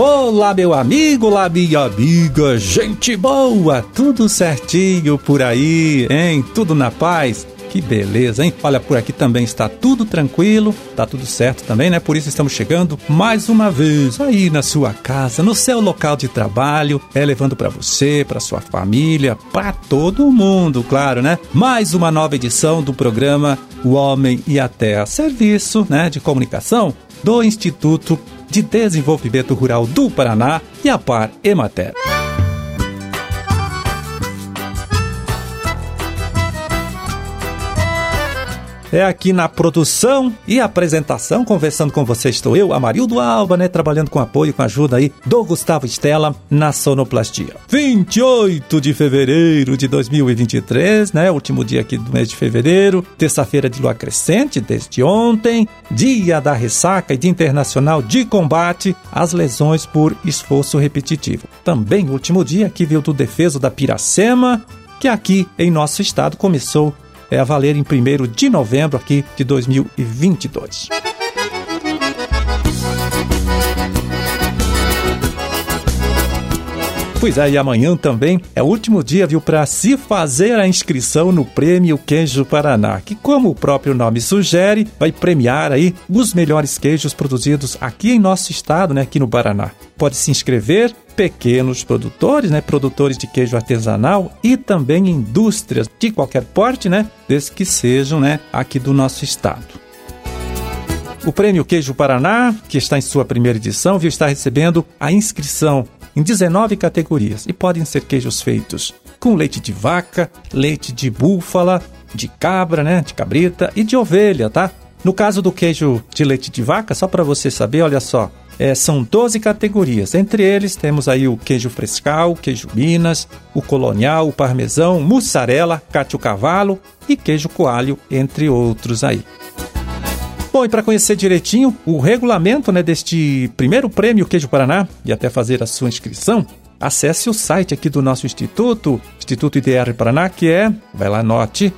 Olá, meu amigo, olá, minha amiga, gente boa, tudo certinho por aí, hein? Tudo na paz? Que beleza, hein? Olha, por aqui também está tudo tranquilo, tá tudo certo também, né? Por isso estamos chegando mais uma vez aí na sua casa, no seu local de trabalho, é levando para você, para sua família, para todo mundo, claro, né? Mais uma nova edição do programa O Homem e a Terra, serviço, né, de comunicação do Instituto de Desenvolvimento Rural do Paraná e a Par Emater. É aqui na produção e apresentação, conversando com você estou eu, Amarildo Alba, né, trabalhando com apoio, com ajuda aí do Gustavo Estela na sonoplastia. 28 de fevereiro de 2023, né, último dia aqui do mês de fevereiro, terça-feira de lua crescente desde ontem, dia da ressaca e dia internacional de combate às lesões por esforço repetitivo. Também último dia que viu do defeso da Piracema, que aqui em nosso estado começou é a valer em 1 de novembro aqui de 2022. Pois é, e amanhã também é o último dia, viu, para se fazer a inscrição no Prêmio Queijo Paraná, que, como o próprio nome sugere, vai premiar aí os melhores queijos produzidos aqui em nosso estado, né, aqui no Paraná. Pode se inscrever pequenos produtores, né, produtores de queijo artesanal e também indústrias de qualquer porte, né, desde que sejam, né, aqui do nosso estado. O Prêmio Queijo Paraná, que está em sua primeira edição, viu, está recebendo a inscrição em 19 categorias e podem ser queijos feitos com leite de vaca, leite de búfala, de cabra, né, de cabrita e de ovelha, tá? No caso do queijo de leite de vaca, só para você saber, olha só, é, são 12 categorias. Entre eles temos aí o queijo frescal, queijo Minas, o colonial, o parmesão, mussarela, cátio cavalo e queijo coalho, entre outros aí. Bom, e para conhecer direitinho o regulamento né, deste primeiro prêmio Queijo Paraná e até fazer a sua inscrição, acesse o site aqui do nosso instituto, Instituto IDR Paraná, que é, vai lá, note,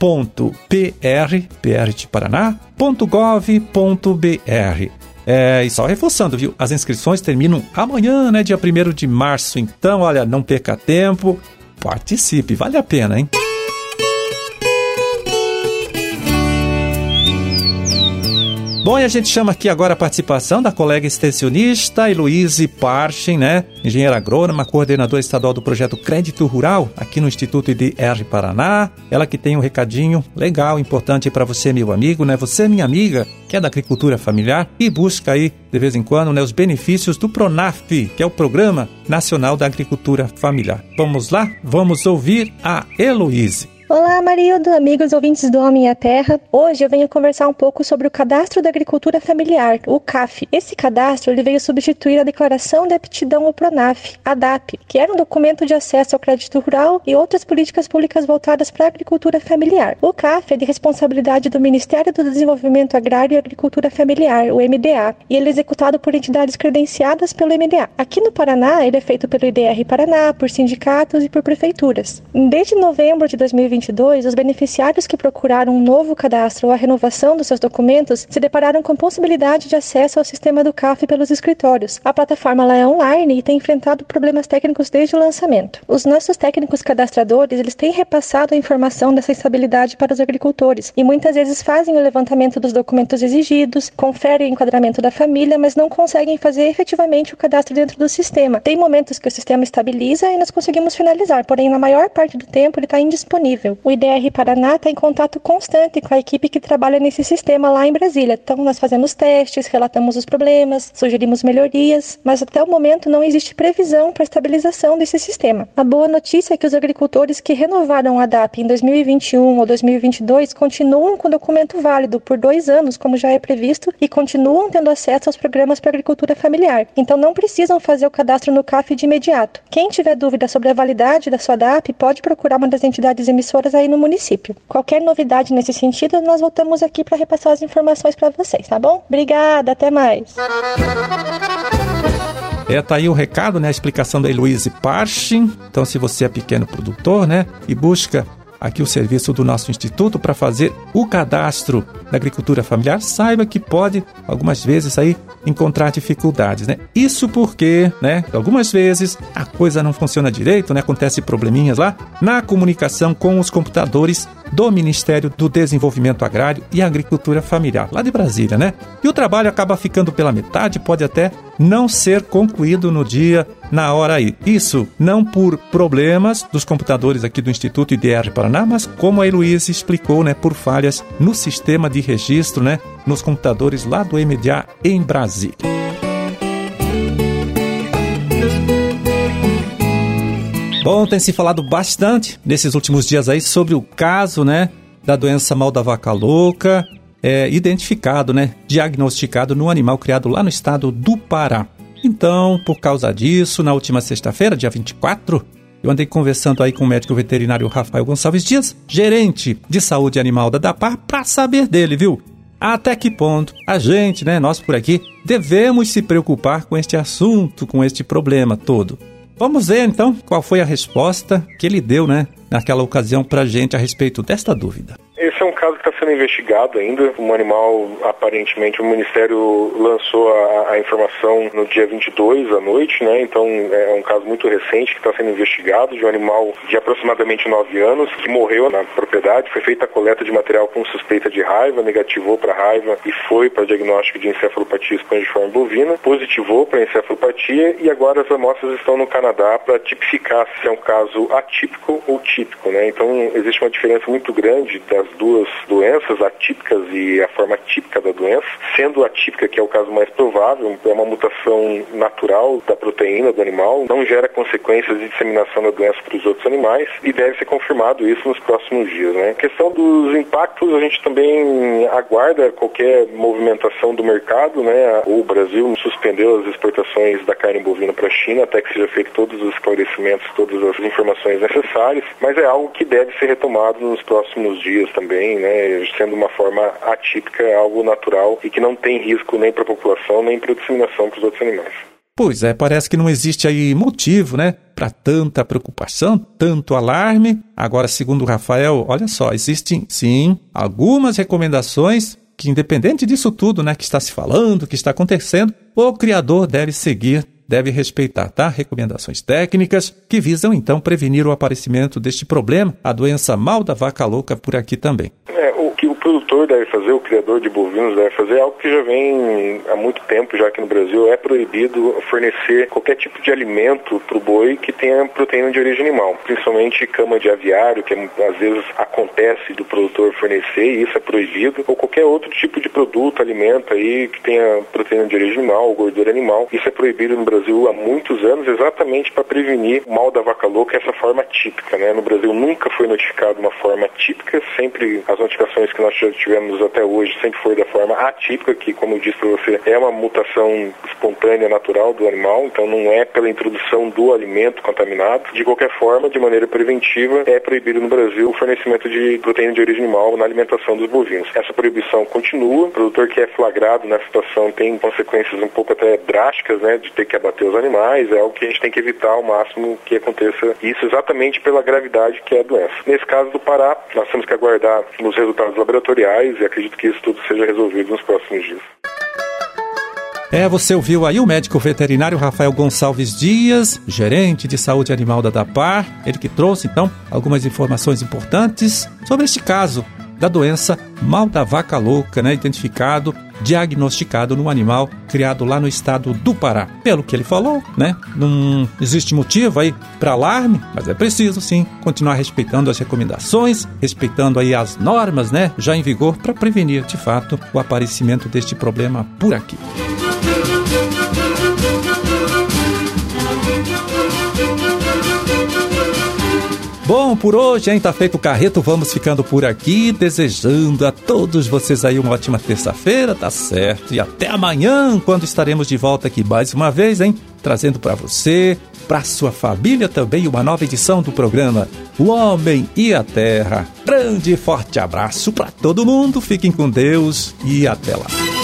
www.idr.pr, PR de Paraná.gov.br. É, e só reforçando, viu? As inscrições terminam amanhã, né? Dia 1 de março. Então, olha, não perca tempo, participe, vale a pena, hein? Bom, e a gente chama aqui agora a participação da colega extensionista Heloíse Parchen, né? Engenheira agrônoma, coordenadora estadual do projeto Crédito Rural, aqui no Instituto IDR Paraná. Ela que tem um recadinho legal, importante para você, meu amigo, né? Você, minha amiga, que é da agricultura familiar e busca aí, de vez em quando, né, os benefícios do PRONAF, que é o Programa Nacional da Agricultura Familiar. Vamos lá? Vamos ouvir a Heloíse. Olá, Marildo, amigos ouvintes do Homem e a Terra. Hoje eu venho conversar um pouco sobre o Cadastro da Agricultura Familiar, o CAF. Esse cadastro ele veio substituir a Declaração de Aptidão ao PRONAF, a DAP, que era um documento de acesso ao crédito rural e outras políticas públicas voltadas para a agricultura familiar. O CAF é de responsabilidade do Ministério do Desenvolvimento Agrário e Agricultura Familiar, o MDA, e ele é executado por entidades credenciadas pelo MDA. Aqui no Paraná, ele é feito pelo IDR Paraná, por sindicatos e por prefeituras. Desde novembro de 2020, 2022, os beneficiários que procuraram um novo cadastro ou a renovação dos seus documentos se depararam com possibilidade de acesso ao sistema do CAF pelos escritórios. A plataforma é online e tem enfrentado problemas técnicos desde o lançamento. Os nossos técnicos cadastradores, eles têm repassado a informação dessa instabilidade para os agricultores e muitas vezes fazem o levantamento dos documentos exigidos, conferem o enquadramento da família, mas não conseguem fazer efetivamente o cadastro dentro do sistema. Tem momentos que o sistema estabiliza e nós conseguimos finalizar, porém na maior parte do tempo ele está indisponível o IDR Paraná está em contato constante com a equipe que trabalha nesse sistema lá em Brasília. Então, nós fazemos testes, relatamos os problemas, sugerimos melhorias, mas até o momento não existe previsão para estabilização desse sistema. A boa notícia é que os agricultores que renovaram a DAP em 2021 ou 2022 continuam com documento válido por dois anos, como já é previsto, e continuam tendo acesso aos programas para agricultura familiar. Então, não precisam fazer o cadastro no CAF de imediato. Quem tiver dúvida sobre a validade da sua DAP, pode procurar uma das entidades emissoras aí no município. Qualquer novidade nesse sentido, nós voltamos aqui para repassar as informações para vocês, tá bom? Obrigada, até mais. É, tá aí o recado, né? A explicação da Heloise Parchin. Então, se você é pequeno produtor, né? E busca aqui o serviço do nosso instituto para fazer o cadastro da agricultura familiar, saiba que pode algumas vezes aí encontrar dificuldades, né? Isso porque, né, algumas vezes a coisa não funciona direito, né? Acontece probleminhas lá na comunicação com os computadores do Ministério do Desenvolvimento Agrário e Agricultura Familiar, lá de Brasília, né? E o trabalho acaba ficando pela metade, pode até não ser concluído no dia, na hora aí. Isso não por problemas dos computadores aqui do Instituto IDR Paraná, mas como a Heloísa explicou, né, por falhas no sistema de registro, né, nos computadores lá do MDA em Brasília. Bom, tem se falado bastante nesses últimos dias aí sobre o caso, né, da doença mal da vaca louca, é, identificado, né, diagnosticado no animal criado lá no estado do Pará. Então, por causa disso, na última sexta-feira, dia 24, eu andei conversando aí com o médico veterinário Rafael Gonçalves Dias, gerente de saúde animal da DAPAR, para saber dele, viu? Até que ponto a gente, né, nós por aqui, devemos se preocupar com este assunto, com este problema todo. Vamos ver então qual foi a resposta que ele deu, né, naquela ocasião para gente a respeito desta dúvida. Esse é um caso que está sendo investigado ainda. Um animal, aparentemente, o Ministério lançou a, a, informação no dia 22 à noite, né? Então é um caso muito recente que está sendo investigado de um animal de aproximadamente 9 anos que morreu na propriedade. Foi feita a coleta de material com suspeita de raiva, negativou para raiva e foi para diagnóstico de encefalopatia espongiforme bovina, positivou para encefalopatia e agora as amostras estão no Canadá para tipificar se é um caso atípico ou típico, né? Então existe uma diferença muito grande das duas doenças, atípicas e a forma típica da doença, sendo atípica, que é o caso mais provável, é uma mutação natural da proteína do animal, não gera consequências de disseminação da doença para os outros animais e deve ser confirmado isso nos próximos dias. Né? A questão dos impactos, a gente também aguarda qualquer movimentação do mercado, né? O Brasil suspendeu as exportações da carne bovina para a China até que seja feito todos os esclarecimentos, todas as informações necessárias, mas é algo que deve ser retomado nos próximos dias também, né, sendo uma forma atípica, algo natural e que não tem risco nem para a população nem para a disseminação para os outros animais. Pois é, parece que não existe aí motivo, né, para tanta preocupação, tanto alarme. Agora, segundo o Rafael, olha só, existem sim algumas recomendações que, independente disso tudo, né, que está se falando, que está acontecendo, o criador deve seguir deve respeitar, tá? Recomendações técnicas que visam então prevenir o aparecimento deste problema, a doença mal da vaca louca por aqui também. É, o produtor deve fazer, o criador de bovinos deve fazer, é algo que já vem há muito tempo já aqui no Brasil, é proibido fornecer qualquer tipo de alimento para o boi que tenha proteína de origem animal, principalmente cama de aviário, que às vezes acontece do produtor fornecer e isso é proibido, ou qualquer outro tipo de produto, alimento aí que tenha proteína de origem animal ou gordura animal, isso é proibido no Brasil há muitos anos exatamente para prevenir o mal da vaca louca, essa forma típica. Né? No Brasil nunca foi notificado uma forma típica, sempre as notificações que nós já tivemos até hoje sempre foi da forma atípica, que como eu disse para você, é uma mutação espontânea, natural do animal, então não é pela introdução do alimento contaminado. De qualquer forma, de maneira preventiva, é proibido no Brasil o fornecimento de proteína de origem animal na alimentação dos bovinos. Essa proibição continua, o produtor que é flagrado nessa situação tem consequências um pouco até drásticas, né, de ter que abater os animais, é algo que a gente tem que evitar ao máximo que aconteça isso exatamente pela gravidade que é a doença. Nesse caso do Pará, nós temos que aguardar os resultados laboratoriais e acredito que isso tudo seja resolvido nos próximos dias. É, você ouviu aí o médico veterinário Rafael Gonçalves Dias, gerente de saúde animal da DAPAR, ele que trouxe então algumas informações importantes sobre este caso da doença mal da vaca louca, né, identificado, diagnosticado no animal criado lá no estado do Pará. Pelo que ele falou, né, não existe motivo aí para alarme, mas é preciso sim continuar respeitando as recomendações, respeitando aí as normas, né, já em vigor para prevenir de fato o aparecimento deste problema por aqui. Por hoje, hein? Tá feito o carreto, vamos ficando por aqui, desejando a todos vocês aí uma ótima terça-feira, tá certo? E até amanhã, quando estaremos de volta aqui mais uma vez, hein? Trazendo para você, para sua família também, uma nova edição do programa O Homem e a Terra. Grande e forte abraço para todo mundo, fiquem com Deus e até lá.